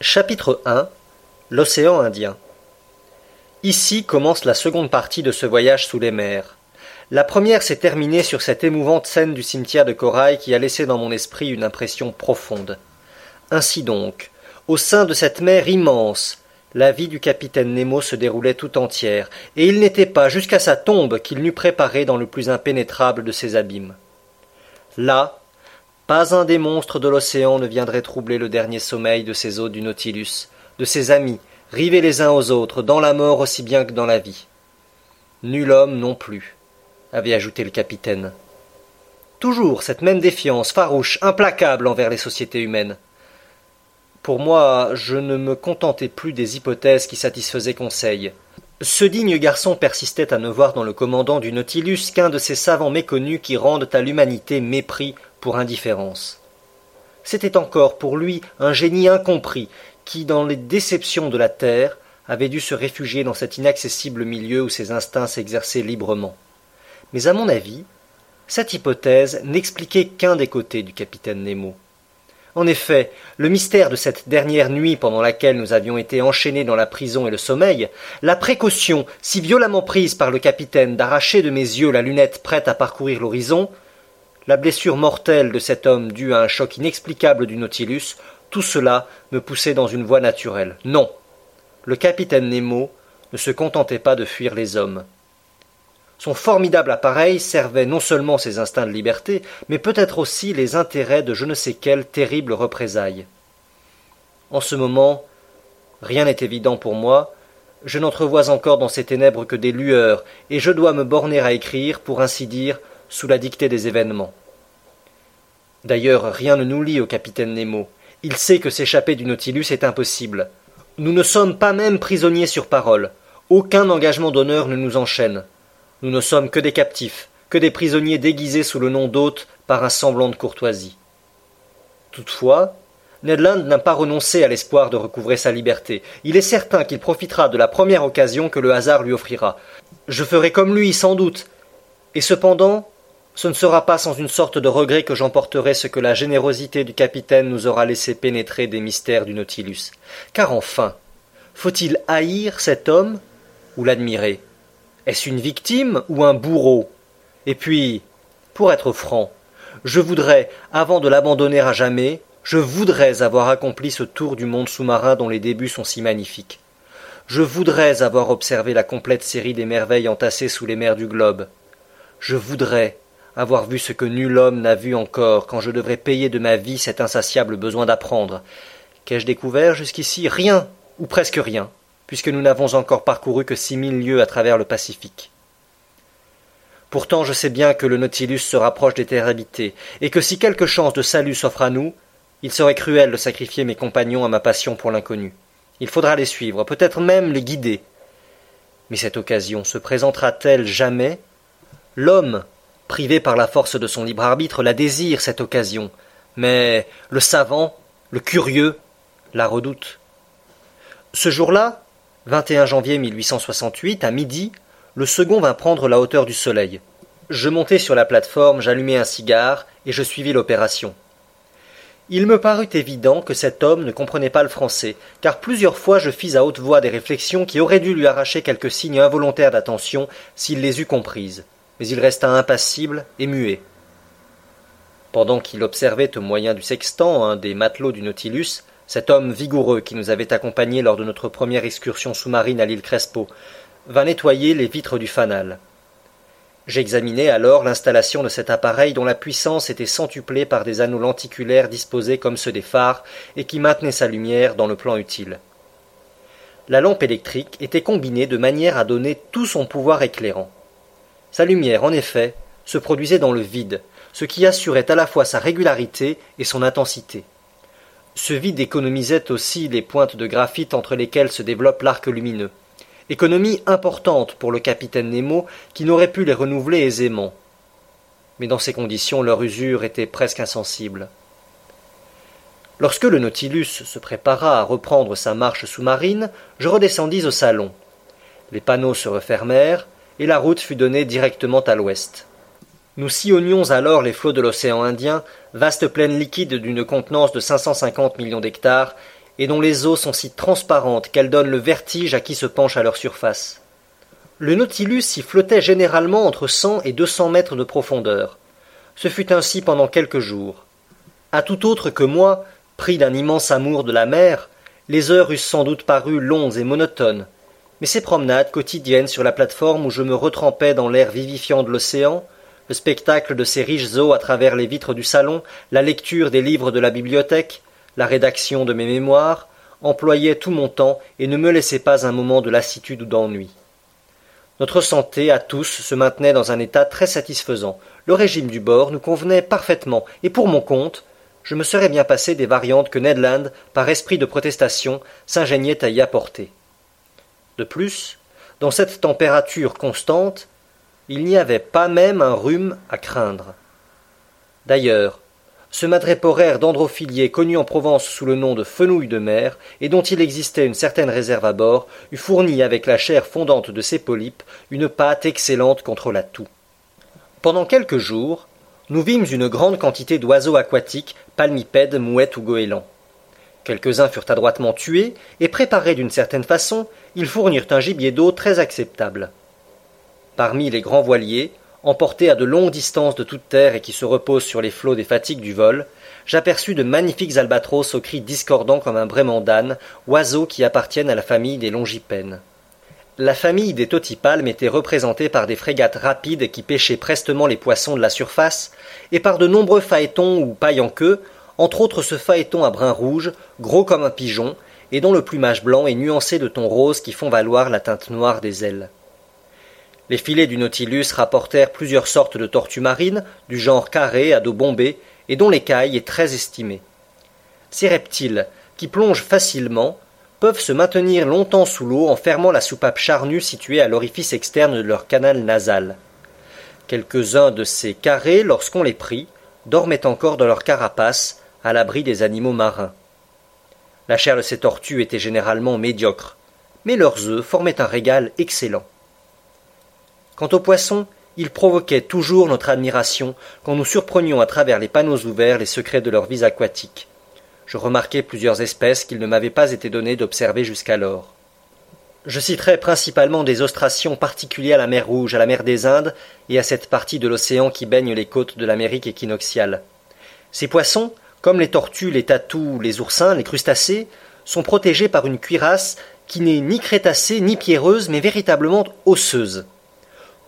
Chapitre 1 L'océan Indien Ici commence la seconde partie de ce voyage sous les mers. La première s'est terminée sur cette émouvante scène du cimetière de corail qui a laissé dans mon esprit une impression profonde. Ainsi donc, au sein de cette mer immense, la vie du capitaine Nemo se déroulait tout entière, et il n'était pas jusqu'à sa tombe qu'il n'eût préparé dans le plus impénétrable de ses abîmes. Là, pas un des monstres de l'océan ne viendrait troubler le dernier sommeil de ces eaux du Nautilus, de ses amis, rivés les uns aux autres, dans la mort aussi bien que dans la vie. Nul homme non plus, avait ajouté le capitaine. Toujours cette même défiance farouche, implacable envers les sociétés humaines. Pour moi, je ne me contentais plus des hypothèses qui satisfaisaient Conseil. Ce digne garçon persistait à ne voir dans le commandant du Nautilus qu'un de ces savants méconnus qui rendent à l'humanité mépris indifférence. C'était encore pour lui un génie incompris qui, dans les déceptions de la terre, avait dû se réfugier dans cet inaccessible milieu où ses instincts s'exerçaient librement. Mais à mon avis, cette hypothèse n'expliquait qu'un des côtés du capitaine Nemo. En effet, le mystère de cette dernière nuit pendant laquelle nous avions été enchaînés dans la prison et le sommeil, la précaution si violemment prise par le capitaine d'arracher de mes yeux la lunette prête à parcourir l'horizon, la blessure mortelle de cet homme due à un choc inexplicable du Nautilus, tout cela me poussait dans une voie naturelle. Non. Le capitaine Nemo ne se contentait pas de fuir les hommes. Son formidable appareil servait non seulement ses instincts de liberté, mais peut-être aussi les intérêts de je ne sais quelle terrible représailles. En ce moment, rien n'est évident pour moi, je n'entrevois encore dans ces ténèbres que des lueurs, et je dois me borner à écrire, pour ainsi dire, sous la dictée des événements. D'ailleurs, rien ne nous lie au capitaine Nemo. Il sait que s'échapper du Nautilus est impossible. Nous ne sommes pas même prisonniers sur parole. Aucun engagement d'honneur ne nous enchaîne. Nous ne sommes que des captifs, que des prisonniers déguisés sous le nom d'hôtes par un semblant de courtoisie. Toutefois, Ned Land n'a pas renoncé à l'espoir de recouvrer sa liberté. Il est certain qu'il profitera de la première occasion que le hasard lui offrira. Je ferai comme lui, sans doute. Et cependant, ce ne sera pas sans une sorte de regret que j'emporterai ce que la générosité du capitaine nous aura laissé pénétrer des mystères du Nautilus. Car enfin, faut-il haïr cet homme ou l'admirer? Est-ce une victime ou un bourreau? Et puis, pour être franc, je voudrais, avant de l'abandonner à jamais, je voudrais avoir accompli ce tour du monde sous-marin dont les débuts sont si magnifiques. Je voudrais avoir observé la complète série des merveilles entassées sous les mers du globe. Je voudrais avoir vu ce que nul homme n'a vu encore, quand je devrais payer de ma vie cet insatiable besoin d'apprendre. Qu'ai-je découvert jusqu'ici? Rien, ou presque rien, puisque nous n'avons encore parcouru que six mille lieues à travers le Pacifique. Pourtant je sais bien que le Nautilus se rapproche des terres habitées, et que si quelque chance de salut s'offre à nous, il serait cruel de sacrifier mes compagnons à ma passion pour l'inconnu. Il faudra les suivre, peut-être même les guider. Mais cette occasion se présentera-t-elle jamais? L'homme privé par la force de son libre arbitre, la désire, cette occasion, mais le savant, le curieux, la redoute. Ce jour-là, 21 janvier 1868, à midi, le second vint prendre la hauteur du soleil. Je montai sur la plateforme, j'allumai un cigare, et je suivis l'opération. Il me parut évident que cet homme ne comprenait pas le français, car plusieurs fois je fis à haute voix des réflexions qui auraient dû lui arracher quelques signes involontaires d'attention s'il les eût comprises mais il resta impassible et muet. Pendant qu'il observait au moyen du sextant un des matelots du Nautilus, cet homme vigoureux qui nous avait accompagnés lors de notre première excursion sous-marine à l'île Crespo vint nettoyer les vitres du fanal. J'examinai alors l'installation de cet appareil dont la puissance était centuplée par des anneaux lenticulaires disposés comme ceux des phares et qui maintenaient sa lumière dans le plan utile. La lampe électrique était combinée de manière à donner tout son pouvoir éclairant. Sa lumière, en effet, se produisait dans le vide, ce qui assurait à la fois sa régularité et son intensité. Ce vide économisait aussi les pointes de graphite entre lesquelles se développe l'arc lumineux. Économie importante pour le capitaine Nemo qui n'aurait pu les renouveler aisément. Mais dans ces conditions, leur usure était presque insensible. Lorsque le Nautilus se prépara à reprendre sa marche sous-marine, je redescendis au salon. Les panneaux se refermèrent, et la route fut donnée directement à l'ouest. Nous sillonnions alors les flots de l'océan Indien, vaste plaine liquide d'une contenance de 550 millions d'hectares, et dont les eaux sont si transparentes qu'elles donnent le vertige à qui se penche à leur surface. Le Nautilus y flottait généralement entre cent et deux cents mètres de profondeur. Ce fut ainsi pendant quelques jours. À tout autre que moi, pris d'un immense amour de la mer, les heures eussent sans doute paru longues et monotones, mais ces promenades quotidiennes sur la plate-forme où je me retrempais dans l'air vivifiant de l'océan, le spectacle de ces riches eaux à travers les vitres du salon, la lecture des livres de la bibliothèque, la rédaction de mes mémoires, employaient tout mon temps et ne me laissaient pas un moment de lassitude ou d'ennui. Notre santé à tous se maintenait dans un état très satisfaisant. Le régime du bord nous convenait parfaitement, et pour mon compte, je me serais bien passé des variantes que Ned Land, par esprit de protestation, s'ingéniait à y apporter. De plus, dans cette température constante, il n'y avait pas même un rhume à craindre. D'ailleurs, ce madréporaire dendrophilier connu en Provence sous le nom de fenouil de mer, et dont il existait une certaine réserve à bord, eût fourni avec la chair fondante de ses polypes une pâte excellente contre la toux. Pendant quelques jours, nous vîmes une grande quantité d'oiseaux aquatiques, palmipèdes, mouettes ou goélands. Quelques-uns furent adroitement tués, et préparés d'une certaine façon, ils fournirent un gibier d'eau très acceptable. Parmi les grands voiliers, emportés à de longues distances de toute terre et qui se reposent sur les flots des fatigues du vol, j'aperçus de magnifiques albatros aux cris discordants comme un braiement d'âne, oiseaux qui appartiennent à la famille des longipènes. La famille des totipalmes était représentée par des frégates rapides qui pêchaient prestement les poissons de la surface, et par de nombreux phaétons ou pailles en queue, entre autres ce phaéton à brun rouge, gros comme un pigeon, et dont le plumage blanc est nuancé de tons roses qui font valoir la teinte noire des ailes. Les filets du Nautilus rapportèrent plusieurs sortes de tortues marines, du genre carré à dos bombé, et dont l'écaille est très estimée. Ces reptiles, qui plongent facilement, peuvent se maintenir longtemps sous l'eau en fermant la soupape charnue située à l'orifice externe de leur canal nasal. Quelques-uns de ces carrés, lorsqu'on les prit, dormaient encore dans leur carapace, à l'abri des animaux marins. La chair de ces tortues était généralement médiocre, mais leurs œufs formaient un régal excellent. Quant aux poissons, ils provoquaient toujours notre admiration quand nous surprenions à travers les panneaux ouverts les secrets de leur vie aquatique. Je remarquai plusieurs espèces qu'il ne m'avait pas été donné d'observer jusqu'alors. Je citerai principalement des ostracions particuliers à la mer Rouge, à la mer des Indes et à cette partie de l'océan qui baigne les côtes de l'Amérique équinoxiale. Ces poissons, comme les tortues, les tatous, les oursins, les crustacés, sont protégés par une cuirasse qui n'est ni crétacée ni pierreuse mais véritablement osseuse.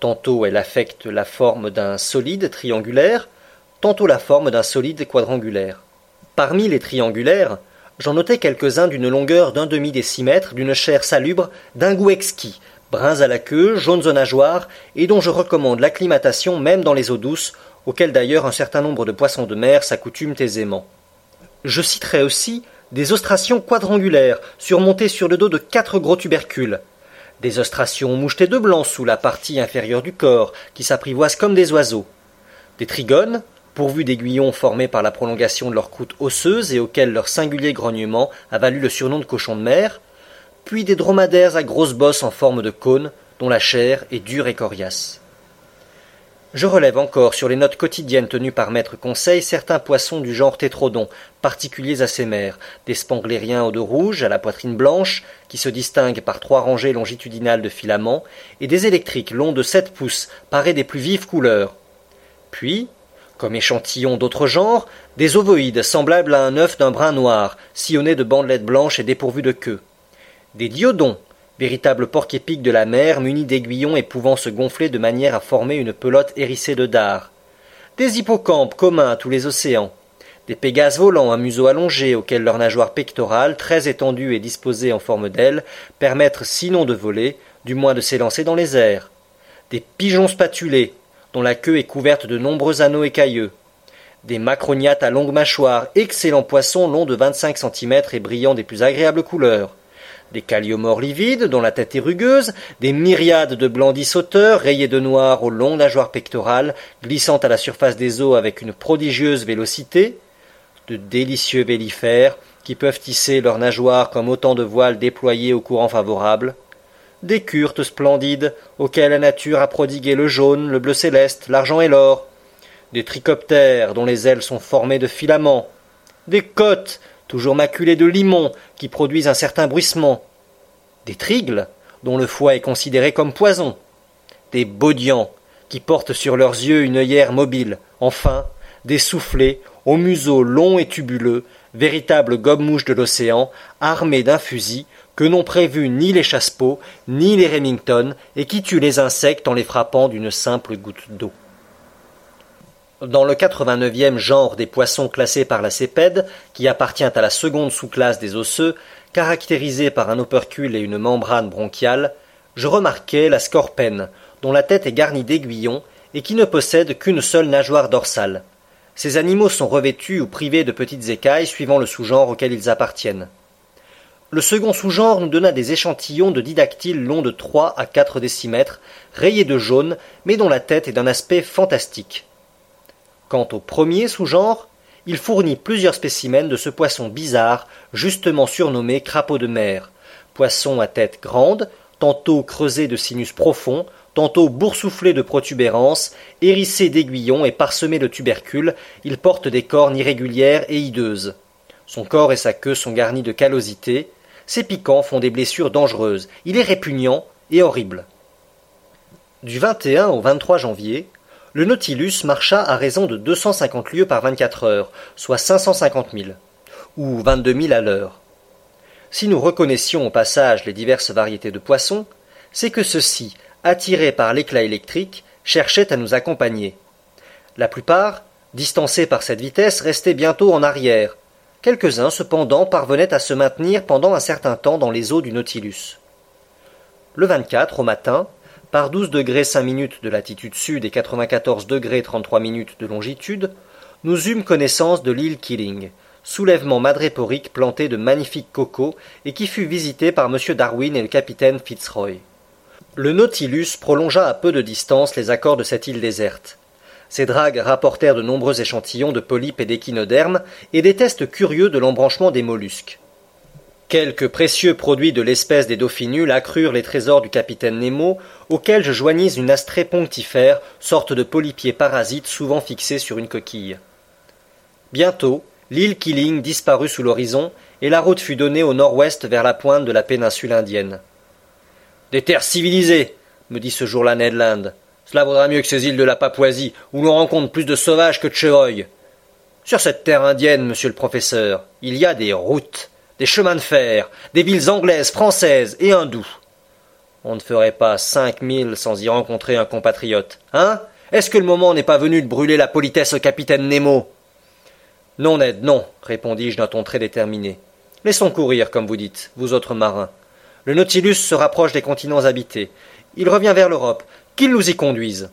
Tantôt elle affecte la forme d'un solide triangulaire, tantôt la forme d'un solide quadrangulaire. Parmi les triangulaires, j'en notai quelques-uns d'une longueur d'un demi décimètre, d'une chair salubre, d'un goût exquis, bruns à la queue, jaunes aux nageoires, et dont je recommande l'acclimatation même dans les eaux douces, auxquelles d'ailleurs un certain nombre de poissons de mer s'accoutument aisément. Je citerai aussi des ostracions quadrangulaires, surmontées sur le dos de quatre gros tubercules, des ostracions mouchetées de blanc sous la partie inférieure du corps, qui s'apprivoisent comme des oiseaux, des trigones, pourvus d'aiguillons formés par la prolongation de leurs croûtes osseuses et auxquels leur singulier grognement a valu le surnom de cochon de mer, puis des dromadaires à grosses bosses en forme de cône, dont la chair est dure et coriace. Je relève encore sur les notes quotidiennes tenues par maître Conseil certains poissons du genre tétrodon, particuliers à ces mers, des spanglériens au dos rouge, à la poitrine blanche, qui se distinguent par trois rangées longitudinales de filaments, et des électriques longs de sept pouces, parés des plus vives couleurs. Puis, comme échantillons d'autres genres, des ovoïdes semblables à un œuf d'un brun noir, sillonnés de bandelettes blanches et dépourvus de queue. Des diodons, véritable porc-épic de la mer muni d'aiguillons et pouvant se gonfler de manière à former une pelote hérissée de dards, des hippocampes communs à tous les océans, des pégases volants à museau allongé auxquels leur nageoire pectorale, très étendue et disposée en forme d'aile, permettent sinon de voler, du moins de s'élancer dans les airs, des pigeons spatulés, dont la queue est couverte de nombreux anneaux écailleux, des macroniates à longue mâchoire, excellents poissons longs de vingt-cinq centimètres et brillant des plus agréables couleurs, des calliomores livides dont la tête est rugueuse, des myriades de blandis sauteurs rayés de noir aux longues nageoires pectorales, glissant à la surface des eaux avec une prodigieuse vélocité, de délicieux vélifères qui peuvent tisser leurs nageoires comme autant de voiles déployées au courant favorable, des curtes splendides auxquelles la nature a prodigué le jaune, le bleu céleste, l'argent et l'or, des trichoptères dont les ailes sont formées de filaments, des côtes toujours maculés de limon, qui produisent un certain bruissement, des trigles, dont le foie est considéré comme poison, des baudians, qui portent sur leurs yeux une œillère mobile, enfin, des soufflets, au museau long et tubuleux, véritables gobe-mouches de l'océan, armés d'un fusil, que n'ont prévu ni les chassepots, ni les Remington, et qui tuent les insectes en les frappant d'une simple goutte d'eau. Dans le 89e genre des poissons classés par la CEPED, qui appartient à la seconde sous-classe des osseux, caractérisé par un opercule et une membrane bronchiale, je remarquai la scorpène, dont la tête est garnie d'aiguillons et qui ne possède qu'une seule nageoire dorsale. Ces animaux sont revêtus ou privés de petites écailles suivant le sous-genre auquel ils appartiennent. Le second sous-genre nous donna des échantillons de didactyles longs de trois à quatre décimètres, rayés de jaune, mais dont la tête est d'un aspect fantastique. Quant au premier sous-genre, il fournit plusieurs spécimens de ce poisson bizarre, justement surnommé crapaud de mer. Poisson à tête grande, tantôt creusé de sinus profonds, tantôt boursouflé de protubérances, hérissé d'aiguillons et parsemé de tubercules, il porte des cornes irrégulières et hideuses. Son corps et sa queue sont garnis de callosités, ses piquants font des blessures dangereuses, il est répugnant et horrible. Du 21 au 23 janvier, le Nautilus marcha à raison de 250 lieues par 24 heures, soit 550 000, ou 22 000 à l'heure. Si nous reconnaissions au passage les diverses variétés de poissons, c'est que ceux-ci, attirés par l'éclat électrique, cherchaient à nous accompagner. La plupart, distancés par cette vitesse, restaient bientôt en arrière. Quelques-uns, cependant, parvenaient à se maintenir pendant un certain temps dans les eaux du Nautilus. Le 24, au matin, par 12 degrés 5 minutes de latitude sud et 94 degrés 33 minutes de longitude, nous eûmes connaissance de l'île Killing, soulèvement madréporique planté de magnifiques cocos et qui fut visité par M. Darwin et le capitaine Fitzroy. Le Nautilus prolongea à peu de distance les accords de cette île déserte. Ses dragues rapportèrent de nombreux échantillons de polypes et d'échinodermes et des tests curieux de l'embranchement des mollusques. Quelques précieux produits de l'espèce des dauphinules accrurent les trésors du capitaine Nemo, auxquels je joignis une astrée ponctifère, sorte de polypier parasite souvent fixé sur une coquille. Bientôt, l'île Killing disparut sous l'horizon, et la route fut donnée au nord-ouest vers la pointe de la péninsule indienne. Des terres civilisées, me dit ce jour-là Ned Land. Cela vaudra mieux que ces îles de la Papouasie, où l'on rencontre plus de sauvages que de chevreuils. Sur cette terre indienne, monsieur le professeur, il y a des routes des chemins de fer, des villes anglaises, françaises et hindoues. On ne ferait pas cinq mille sans y rencontrer un compatriote, hein? Est-ce que le moment n'est pas venu de brûler la politesse au capitaine Nemo? Non, Ned, non, répondis-je d'un ton très déterminé. Laissons courir, comme vous dites, vous autres marins. Le Nautilus se rapproche des continents habités. Il revient vers l'Europe. Qu'il nous y conduise.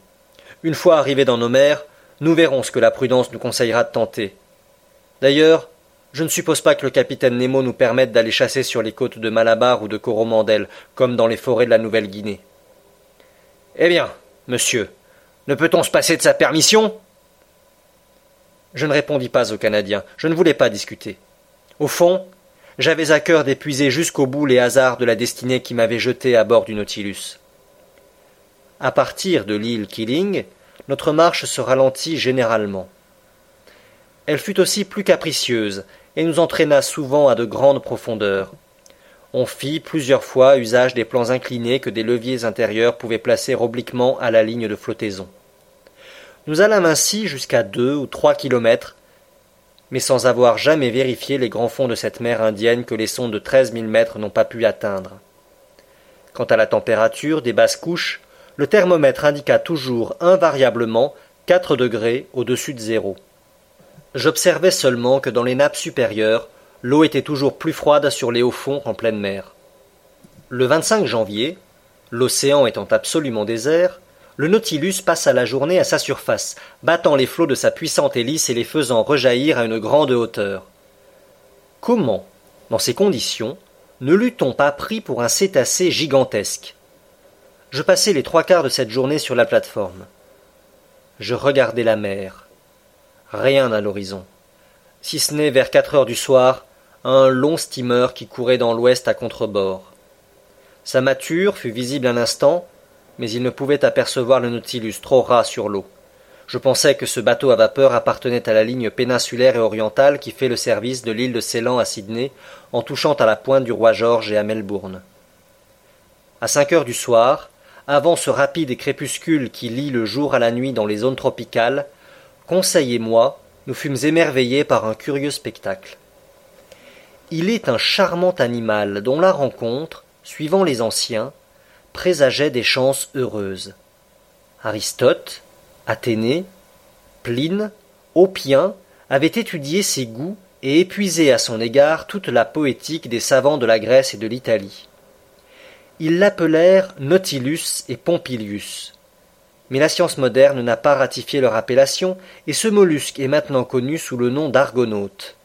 Une fois arrivés dans nos mers, nous verrons ce que la prudence nous conseillera de tenter. D'ailleurs, je ne suppose pas que le capitaine Nemo nous permette d'aller chasser sur les côtes de Malabar ou de Coromandel, comme dans les forêts de la Nouvelle-Guinée. Eh bien, monsieur, ne peut-on se passer de sa permission? Je ne répondis pas au Canadien, je ne voulais pas discuter. Au fond, j'avais à cœur d'épuiser jusqu'au bout les hasards de la destinée qui m'avait jeté à bord du Nautilus. À partir de l'île Killing, notre marche se ralentit généralement. Elle fut aussi plus capricieuse, et nous entraîna souvent à de grandes profondeurs. On fit plusieurs fois usage des plans inclinés que des leviers intérieurs pouvaient placer obliquement à la ligne de flottaison. Nous allâmes ainsi jusqu'à deux ou trois kilomètres, mais sans avoir jamais vérifié les grands fonds de cette mer indienne que les sondes de treize mille mètres n'ont pas pu atteindre. Quant à la température des basses couches, le thermomètre indiqua toujours invariablement quatre degrés au-dessus de zéro. J'observais seulement que dans les nappes supérieures, l'eau était toujours plus froide sur les hauts fonds qu'en pleine mer. Le 25 janvier, l'océan étant absolument désert, le Nautilus passa la journée à sa surface, battant les flots de sa puissante hélice et les faisant rejaillir à une grande hauteur. Comment, dans ces conditions, ne l'eût-on pas pris pour un cétacé gigantesque? Je passai les trois quarts de cette journée sur la plateforme. Je regardais la mer rien à l'horizon. Si ce n'est vers quatre heures du soir, un long steamer qui courait dans l'ouest à contrebord. Sa mâture fut visible un instant, mais il ne pouvait apercevoir le Nautilus trop ras sur l'eau. Je pensais que ce bateau à vapeur appartenait à la ligne péninsulaire et orientale qui fait le service de l'île de Ceylan à Sydney en touchant à la pointe du roi George et à Melbourne. À cinq heures du soir, avant ce rapide crépuscule qui lie le jour à la nuit dans les zones tropicales, Conseil et moi, nous fûmes émerveillés par un curieux spectacle. Il est un charmant animal dont la rencontre, suivant les anciens, présageait des chances heureuses. Aristote, Athénée, Pline, Oppien avaient étudié ses goûts et épuisé à son égard toute la poétique des savants de la Grèce et de l'Italie. Ils l'appelèrent Nautilus et Pompilius. Mais la science moderne n'a pas ratifié leur appellation, et ce mollusque est maintenant connu sous le nom d'argonaute.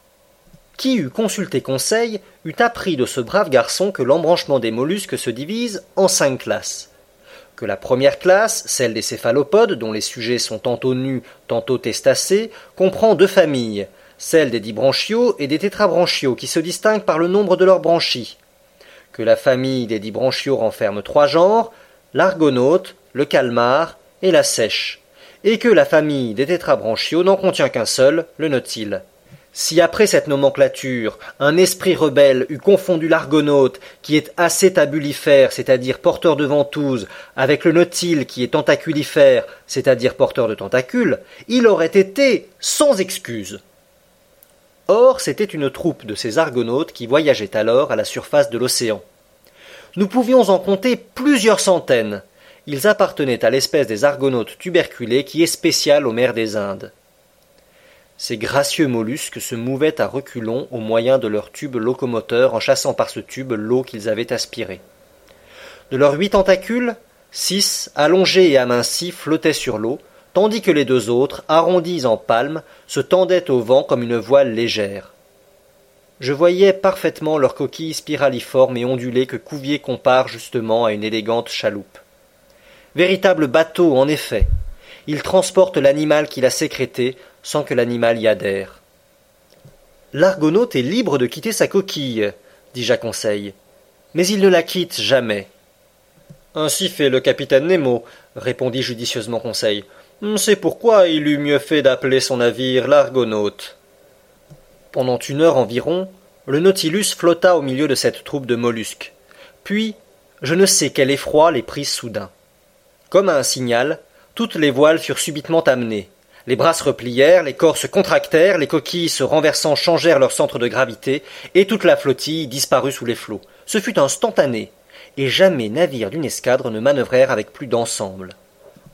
Qui eût consulté Conseil eût appris de ce brave garçon que l'embranchement des mollusques se divise en cinq classes que la première classe, celle des céphalopodes, dont les sujets sont tantôt nus, tantôt testacés, comprend deux familles, celle des dibranchiaux et des tétrabranchiaux, qui se distinguent par le nombre de leurs branchies. Que la famille des dibranchiaux renferme trois genres, l'argonaute, le calmar et la sèche, et que la famille des tétrabranchiaux n'en contient qu'un seul, le nautile. Si après cette nomenclature un esprit rebelle eût confondu l'argonaute, qui est assez tabulifère, c'est-à-dire porteur de ventouses, avec le nautile qui est tentaculifère, c'est-à-dire porteur de tentacules, il aurait été sans excuse. Or, c'était une troupe de ces argonautes qui voyageaient alors à la surface de l'océan. Nous pouvions en compter plusieurs centaines. Ils appartenaient à l'espèce des argonautes tuberculés qui est spéciale aux mers des Indes. Ces gracieux mollusques se mouvaient à reculons au moyen de leur tube locomoteur en chassant par ce tube l'eau qu'ils avaient aspirée. De leurs huit tentacules, six, allongés et amincis, flottaient sur l'eau, tandis que les deux autres, arrondis en palme, se tendaient au vent comme une voile légère. Je voyais parfaitement leurs coquilles spiraliformes et ondulées que Cuvier compare justement à une élégante chaloupe. Véritable bateau, en effet. Il transporte l'animal qu'il a sécrété sans que l'animal y adhère. L'argonaute est libre de quitter sa coquille, dis-je à Conseil, mais il ne la quitte jamais. Ainsi fait le capitaine Nemo, répondit judicieusement Conseil. C'est pourquoi il eût mieux fait d'appeler son navire l'argonaute. Pendant une heure environ, le Nautilus flotta au milieu de cette troupe de mollusques. Puis, je ne sais quel effroi les prit soudain. Comme à un signal, toutes les voiles furent subitement amenées. Les bras se replièrent, les corps se contractèrent, les coquilles se renversant changèrent leur centre de gravité, et toute la flottille disparut sous les flots. Ce fut instantané, et jamais navire d'une escadre ne manœuvrèrent avec plus d'ensemble.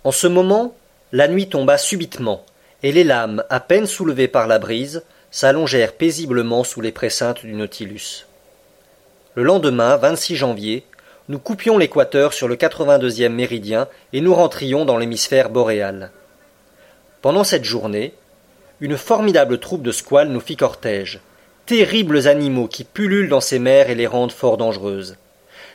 En ce moment, la nuit tomba subitement, et les lames, à peine soulevées par la brise, s'allongèrent paisiblement sous les précintes du Nautilus. Le lendemain, 26 janvier, nous coupions l'équateur sur le 82e méridien et nous rentrions dans l'hémisphère boréal. Pendant cette journée, une formidable troupe de squales nous fit cortège, terribles animaux qui pullulent dans ces mers et les rendent fort dangereuses.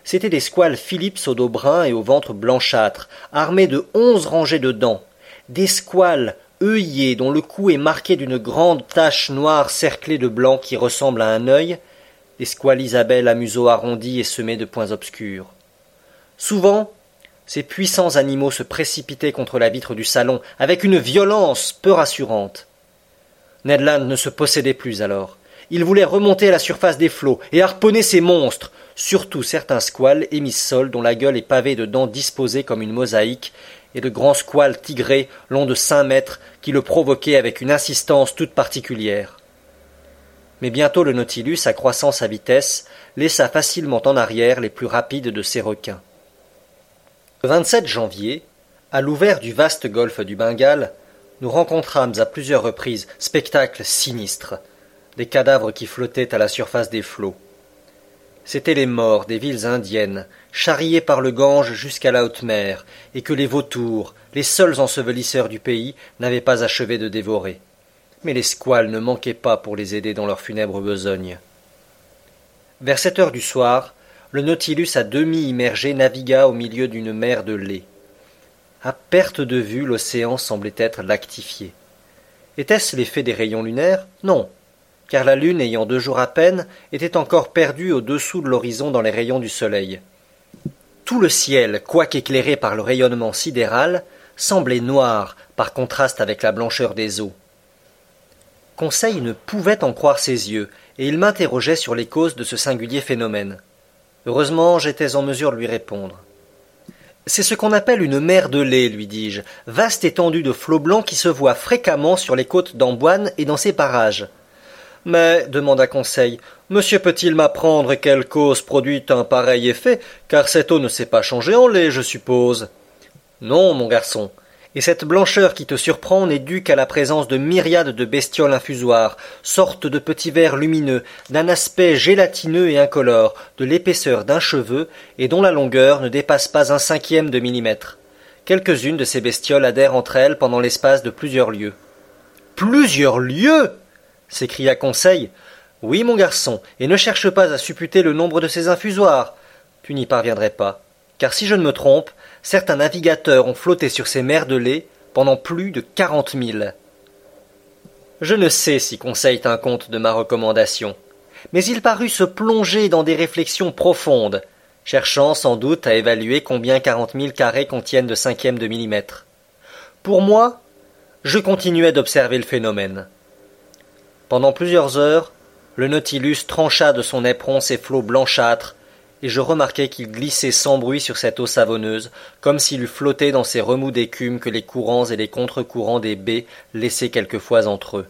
C'étaient des squales philippes au dos brun et au ventre blanchâtre, armés de onze rangées de dents, des squales œillés dont le cou est marqué d'une grande tache noire cerclée de blanc qui ressemble à un œil, des squales Isabelle à museau arrondi et semés de points obscurs. Souvent, ces puissants animaux se précipitaient contre la vitre du salon avec une violence peu rassurante. Ned Land ne se possédait plus alors. Il voulait remonter à la surface des flots et harponner ces monstres, surtout certains squales émissoles dont la gueule est pavée de dents disposées comme une mosaïque, et de grands squales tigrés longs de cinq mètres qui le provoquaient avec une insistance toute particulière. Mais bientôt le Nautilus, accroissant sa vitesse, laissa facilement en arrière les plus rapides de ces requins. Le 27 janvier, à l'ouvert du vaste golfe du Bengale, nous rencontrâmes à plusieurs reprises spectacles sinistres, des cadavres qui flottaient à la surface des flots. C'étaient les morts des villes indiennes, charriés par le Gange jusqu'à la haute mer, et que les vautours, les seuls ensevelisseurs du pays, n'avaient pas achevé de dévorer. Mais les squales ne manquaient pas pour les aider dans leur funèbre besogne. Vers sept heures du soir, le Nautilus à demi immergé navigua au milieu d'une mer de lait. À perte de vue, l'océan semblait être lactifié. Était-ce l'effet des rayons lunaires? Non, car la lune, ayant deux jours à peine, était encore perdue au-dessous de l'horizon dans les rayons du soleil. Tout le ciel, quoique éclairé par le rayonnement sidéral, semblait noire par contraste avec la blancheur des eaux. Conseil ne pouvait en croire ses yeux, et il m'interrogeait sur les causes de ce singulier phénomène. Heureusement, j'étais en mesure de lui répondre. C'est ce qu'on appelle une mer de lait, lui dis-je, vaste étendue de flots blancs qui se voit fréquemment sur les côtes d'Amboine et dans ses parages. Mais, demanda Conseil, monsieur peut-il m'apprendre quelle cause produit un pareil effet, car cette eau ne s'est pas changée en lait, je suppose? Non, mon garçon, et cette blancheur qui te surprend n'est due qu'à la présence de myriades de bestioles infusoires, sortes de petits vers lumineux, d'un aspect gélatineux et incolore, de l'épaisseur d'un cheveu, et dont la longueur ne dépasse pas un cinquième de millimètre. Quelques-unes de ces bestioles adhèrent entre elles pendant l'espace de plusieurs lieues. Plusieurs lieues s'écria Conseil. Oui, mon garçon, et ne cherche pas à supputer le nombre de ces infusoires. Tu n'y parviendrais pas. Car si je ne me trompe, certains navigateurs ont flotté sur ces mers de lait pendant plus de quarante milles. Je ne sais si Conseil tint compte de ma recommandation, mais il parut se plonger dans des réflexions profondes, cherchant sans doute à évaluer combien quarante mille carrés contiennent de cinquièmes de millimètre. Pour moi, je continuais d'observer le phénomène. Pendant plusieurs heures, le Nautilus trancha de son éperon ses flots blanchâtres, et je remarquai qu'il glissait sans bruit sur cette eau savonneuse, comme s'il eût flotté dans ces remous d'écume que les courants et les contre-courants des baies laissaient quelquefois entre eux.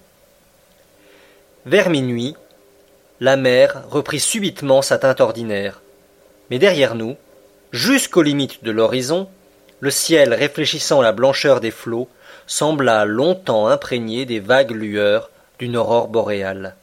Vers minuit, la mer reprit subitement sa teinte ordinaire. Mais derrière nous, jusqu'aux limites de l'horizon, le ciel réfléchissant la blancheur des flots, sembla longtemps imprégné des vagues lueurs d'une aurore boréale.